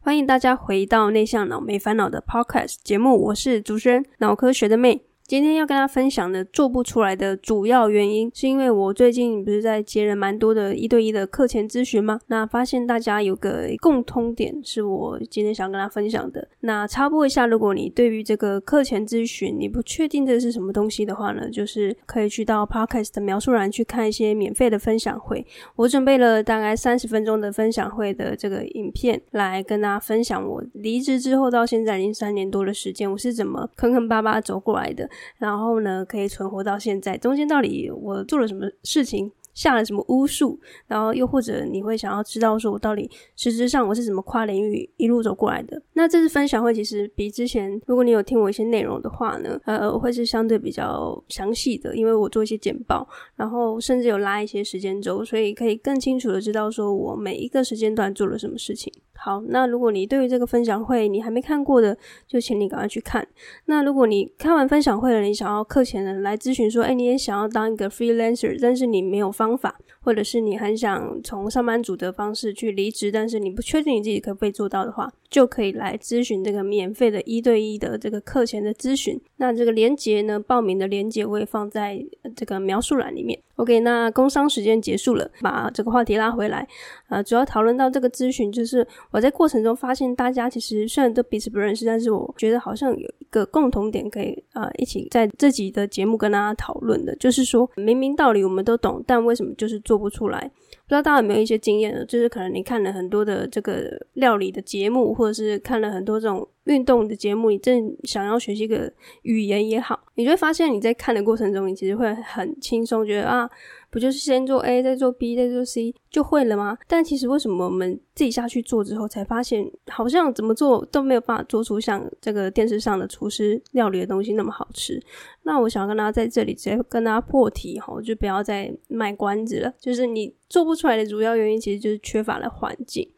欢迎大家回到内向脑没烦恼的 Podcast 节目，我是主持人脑科学的妹。今天要跟大家分享的做不出来的主要原因，是因为我最近不是在接了蛮多的一对一的课前咨询吗？那发现大家有个共通点，是我今天想跟大家分享的。那插播一下，如果你对于这个课前咨询你不确定这是什么东西的话呢，就是可以去到 Podcast 的描述栏去看一些免费的分享会。我准备了大概三十分钟的分享会的这个影片，来跟大家分享我离职之后到现在已经三年多的时间，我是怎么坑坑巴巴走过来的。然后呢，可以存活到现在，中间到底我做了什么事情？下了什么巫术，然后又或者你会想要知道说，我到底实质上我是怎么跨领域一路走过来的？那这次分享会其实比之前，如果你有听我一些内容的话呢，呃，会是相对比较详细的，因为我做一些简报，然后甚至有拉一些时间轴，所以可以更清楚的知道说我每一个时间段做了什么事情。好，那如果你对于这个分享会你还没看过的，就请你赶快去看。那如果你看完分享会了，你想要课前的来咨询说，哎，你也想要当一个 freelancer，但是你没有方法，或者是你很想从上班族的方式去离职，但是你不确定你自己可不可以做到的话，就可以来咨询这个免费的一对一的这个课前的咨询。那这个连接呢，报名的连接我也放在这个描述栏里面。OK，那工商时间结束了，把这个话题拉回来。呃，主要讨论到这个咨询，就是我在过程中发现，大家其实虽然都彼此不认识，但是我觉得好像有一个共同点可以呃一起在自己的节目跟大家讨论的，就是说明明道理我们都懂，但为什么就是做不出来？不知道大家有没有一些经验呢？就是可能你看了很多的这个料理的节目，或者是看了很多这种运动的节目，你正想要学习一个语言也好，你就会发现你在看的过程中，你其实会很轻松，觉得啊。不就是先做 A，再做 B，再做 C 就会了吗？但其实为什么我们自己下去做之后，才发现好像怎么做都没有办法做出像这个电视上的厨师料理的东西那么好吃？那我想要跟大家在这里直接跟大家破题哈，就不要再卖关子了。就是你做不出来的主要原因，其实就是缺乏了环境。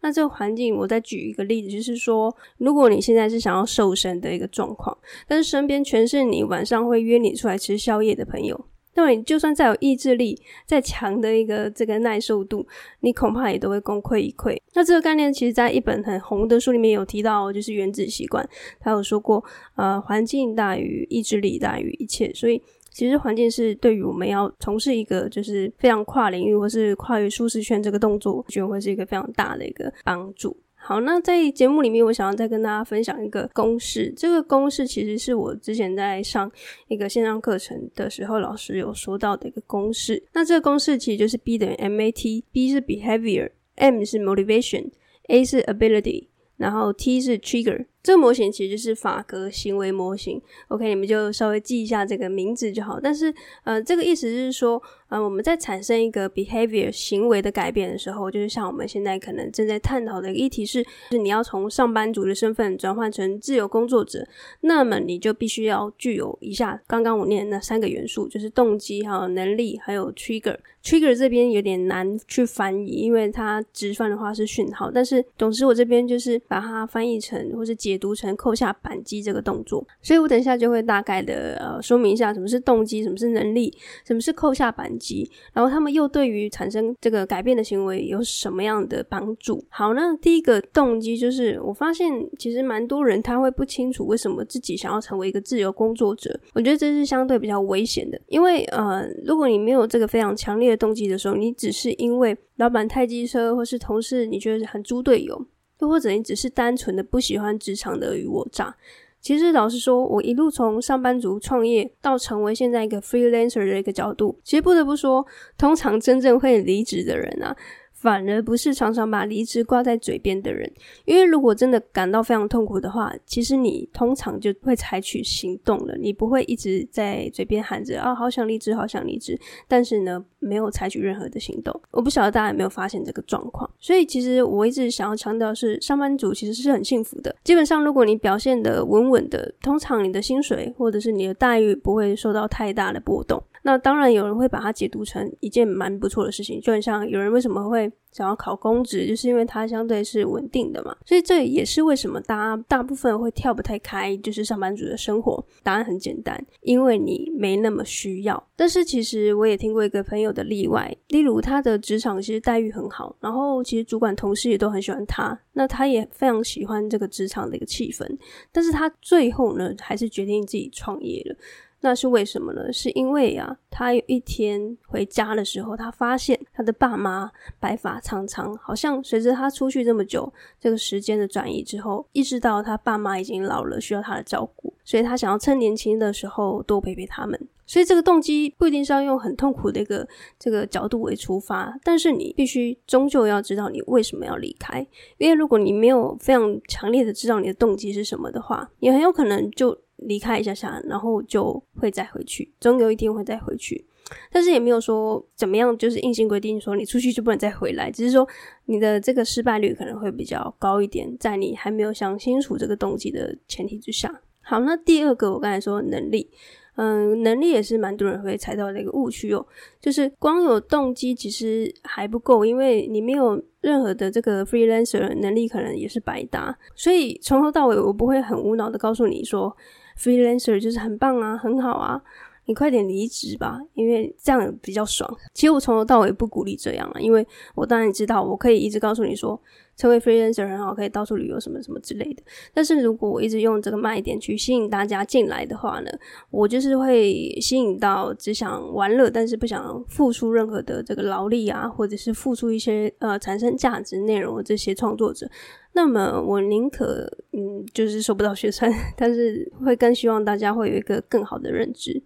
那这个环境，我再举一个例子，就是说，如果你现在是想要瘦身的一个状况，但是身边全是你晚上会约你出来吃宵夜的朋友。那么你就算再有意志力，再强的一个这个耐受度，你恐怕也都会功亏一篑。那这个概念其实在一本很红的书里面有提到，就是《原子习惯》，他有说过，呃，环境大于意志力大于一切。所以其实环境是对于我们要从事一个就是非常跨领域或是跨越舒适圈这个动作，我觉得会是一个非常大的一个帮助。好，那在节目里面，我想要再跟大家分享一个公式。这个公式其实是我之前在上一个线上课程的时候，老师有说到的一个公式。那这个公式其实就是 B 等于 MAT，B 是 Behavior，M 是 Motivation，A 是 Ability，然后 T 是 Trigger。这个模型其实就是法格行为模型。OK，你们就稍微记一下这个名字就好。但是，呃，这个意思是说，呃，我们在产生一个 behavior 行为的改变的时候，就是像我们现在可能正在探讨的一个议题是，是你要从上班族的身份转换成自由工作者，那么你就必须要具有以下刚刚我念的那三个元素，就是动机、还有能力，还有 trigger。trigger 这边有点难去翻译，因为它直翻的话是讯号，但是总之我这边就是把它翻译成或是解。读成扣下扳机这个动作，所以我等一下就会大概的呃说明一下什么是动机，什么是能力，什么是扣下扳机，然后他们又对于产生这个改变的行为有什么样的帮助？好，那第一个动机就是我发现其实蛮多人他会不清楚为什么自己想要成为一个自由工作者，我觉得这是相对比较危险的，因为呃如果你没有这个非常强烈的动机的时候，你只是因为老板太机车，或是同事你觉得很猪队友。或者你只是单纯的不喜欢职场的尔虞我诈，其实老实说，我一路从上班族创业到成为现在一个 freelancer 的一个角度，其实不得不说，通常真正会离职的人啊，反而不是常常把离职挂在嘴边的人。因为如果真的感到非常痛苦的话，其实你通常就会采取行动了，你不会一直在嘴边喊着啊，好想离职，好想离职，但是呢，没有采取任何的行动。我不晓得大家有没有发现这个状况。所以其实我一直想要强调是，上班族其实是很幸福的。基本上，如果你表现得稳稳的，通常你的薪水或者是你的待遇不会受到太大的波动。那当然，有人会把它解读成一件蛮不错的事情，就很像有人为什么会想要考公职，就是因为它相对是稳定的嘛。所以这也是为什么大家大部分会跳不太开，就是上班族的生活。答案很简单，因为你没那么需要。但是其实我也听过一个朋友的例外，例如他的职场其实待遇很好，然后其实主管同事也都很喜欢他，那他也非常喜欢这个职场的一个气氛，但是他最后呢，还是决定自己创业了。那是为什么呢？是因为啊，他有一天回家的时候，他发现他的爸妈白发苍苍，好像随着他出去这么久，这个时间的转移之后，意识到他爸妈已经老了，需要他的照顾，所以他想要趁年轻的时候多陪陪他们。所以这个动机不一定是要用很痛苦的一个这个角度为出发，但是你必须终究要知道你为什么要离开，因为如果你没有非常强烈的知道你的动机是什么的话，你很有可能就。离开一下下，然后就会再回去，总有一天会再回去。但是也没有说怎么样，就是硬性规定说你出去就不能再回来，只是说你的这个失败率可能会比较高一点，在你还没有想清楚这个动机的前提之下。好，那第二个我刚才说能力，嗯，能力也是蛮多人会踩到的一个误区哦，就是光有动机其实还不够，因为你没有任何的这个 freelancer 能力，可能也是白搭。所以从头到尾，我不会很无脑的告诉你说。Freelancer 就是很棒啊，很好啊，你快点离职吧，因为这样比较爽。其实我从头到尾不鼓励这样啊，因为我当然知道，我可以一直告诉你说，成为 Freelancer 很好，可以到处旅游什么什么之类的。但是如果我一直用这个卖点去吸引大家进来的话呢，我就是会吸引到只想玩乐，但是不想付出任何的这个劳力啊，或者是付出一些呃产生价值内容的这些创作者。那么我宁可，嗯，就是收不到学生，但是会更希望大家会有一个更好的认知。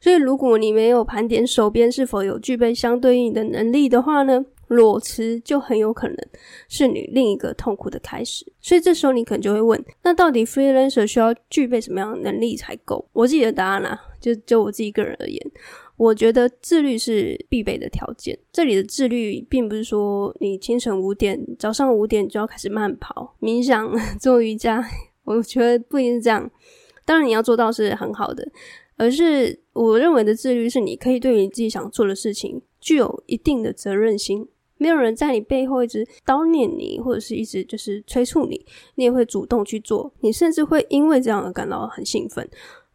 所以，如果你没有盘点手边是否有具备相对应的能力的话呢，裸辞就很有可能是你另一个痛苦的开始。所以这时候你可能就会问：那到底 freelancer 需要具备什么样的能力才够？我自己的答案啊，就就我自己个人而言。我觉得自律是必备的条件。这里的自律，并不是说你清晨五点、早上五点就要开始慢跑、冥想、做瑜伽。我觉得不一定是这样。当然，你要做到是很好的，而是我认为的自律是你可以对你自己想做的事情具有一定的责任心。没有人在你背后一直叨念你，或者是一直就是催促你，你也会主动去做。你甚至会因为这样而感到很兴奋。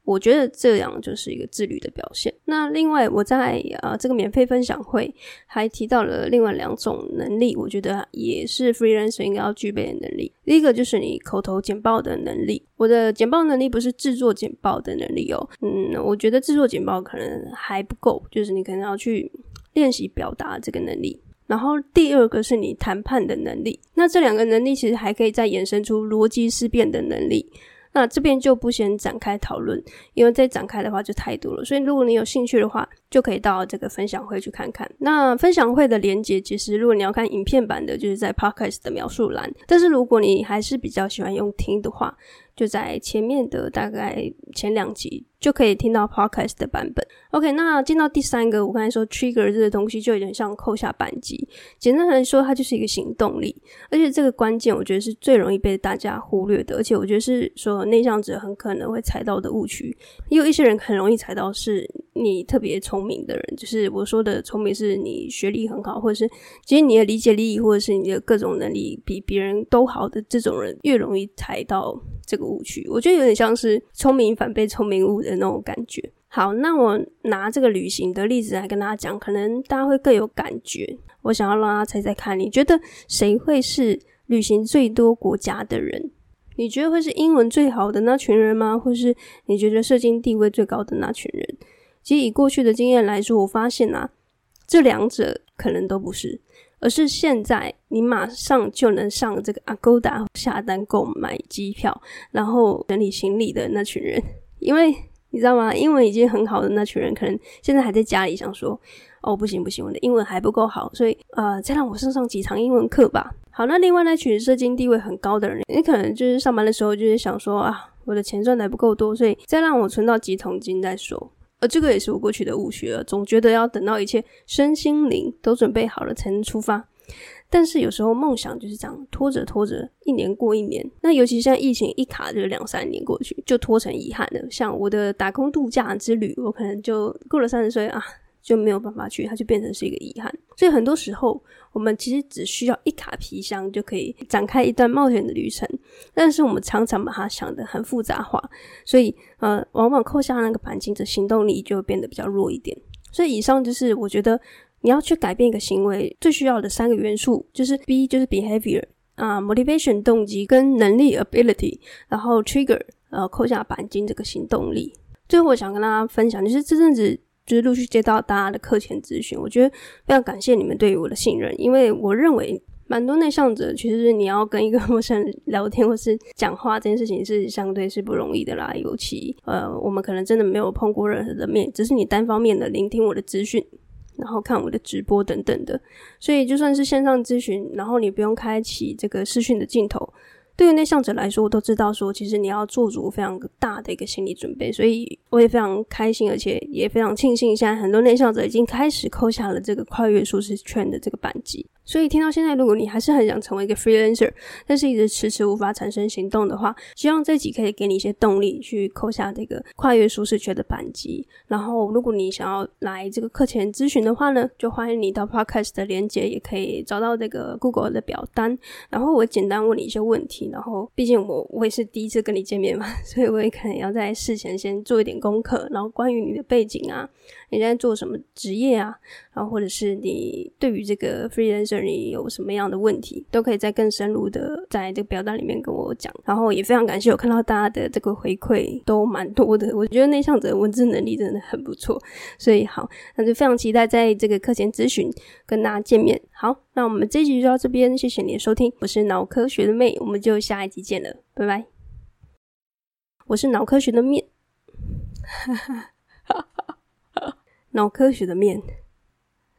我觉得这样就是一个自律的表现。那另外，我在呃这个免费分享会还提到了另外两种能力，我觉得也是 freelancer 应该要具备的能力。第一个就是你口头简报的能力。我的简报能力不是制作简报的能力哦，嗯，我觉得制作简报可能还不够，就是你可能要去练习表达这个能力。然后第二个是你谈判的能力。那这两个能力其实还可以再延伸出逻辑思辨的能力。那这边就不先展开讨论，因为再展开的话就太多了。所以如果你有兴趣的话，就可以到这个分享会去看看。那分享会的连接，其实如果你要看影片版的，就是在 Podcast 的描述栏。但是如果你还是比较喜欢用听的话，就在前面的大概前两集就可以听到 podcast 的版本。OK，那进到第三个，我刚才说 trigger 这个东西就有点像扣下扳机。简单来说，它就是一个行动力，而且这个关键我觉得是最容易被大家忽略的，而且我觉得是说内向者很可能会踩到的误区。也有一些人很容易踩到，是你特别聪明的人，就是我说的聪明，是你学历很好，或者是其实你的理解力或者是你的各种能力比别人都好的这种人，越容易踩到这个。误区，我觉得有点像是聪明反被聪明误的那种感觉。好，那我拿这个旅行的例子来跟大家讲，可能大家会更有感觉。我想要让大家猜猜看，你觉得谁会是旅行最多国家的人？你觉得会是英文最好的那群人吗？或是你觉得社经地位最高的那群人？其实以过去的经验来说，我发现啊，这两者可能都不是。而是现在，你马上就能上这个 Agoda 下单购买机票，然后整理行李的那群人，因为你知道吗？英文已经很好的那群人，可能现在还在家里想说哦，不行不行，我的英文还不够好，所以呃，再让我上上几堂英文课吧。好，那另外那群社经地位很高的人，你可能就是上班的时候就是想说啊，我的钱赚的还不够多，所以再让我存到几桶金再说。这个也是我过去的误区了，总觉得要等到一切身心灵都准备好了才能出发。但是有时候梦想就是这样，拖着拖着，一年过一年。那尤其像疫情一卡就两三年过去，就拖成遗憾了。像我的打工度假之旅，我可能就过了三十岁啊，就没有办法去，它就变成是一个遗憾。所以很多时候，我们其实只需要一卡皮箱就可以展开一段冒险的旅程。但是我们常常把它想得很复杂化，所以呃，往往扣下那个扳机的行动力就会变得比较弱一点。所以以上就是我觉得。你要去改变一个行为，最需要的三个元素就是 B 就是 behavior 啊，motivation 动机跟能力 ability，然后 trigger 呃扣下扳机这个行动力。最后我想跟大家分享，就是这阵子就是陆续接到大家的课前咨询，我觉得非常感谢你们对于我的信任，因为我认为蛮多内向者其实你要跟一个 陌生人聊天或是讲话这件事情是相对是不容易的啦，尤其呃我们可能真的没有碰过任何的面，只是你单方面的聆听我的资讯。然后看我的直播等等的，所以就算是线上咨询，然后你不用开启这个视讯的镜头，对于内向者来说，我都知道说，其实你要做足非常大的一个心理准备，所以我也非常开心，而且也非常庆幸，现在很多内向者已经开始扣下了这个跨越舒适圈的这个扳机。所以听到现在，如果你还是很想成为一个 freelancer，但是一直迟迟无法产生行动的话，希望这集可以给你一些动力，去扣下这个跨越舒适圈的扳机。然后，如果你想要来这个课前咨询的话呢，就欢迎你到 podcast 的连接，也可以找到这个 Google 的表单。然后我简单问你一些问题。然后，毕竟我我也是第一次跟你见面嘛，所以我也可能要在事前先做一点功课。然后，关于你的背景啊。你在做什么职业啊？然后或者是你对于这个 freelancer 你有什么样的问题，都可以再更深入的在这个表单里面跟我讲。然后也非常感谢我看到大家的这个回馈都蛮多的，我觉得内向者的文字能力真的很不错。所以好，那就非常期待在这个课前咨询跟大家见面。好，那我们这集就到这边，谢谢你的收听，我是脑科学的妹，我们就下一集见了，拜拜。我是脑科学的面。哈哈哈哈。脑科学的面。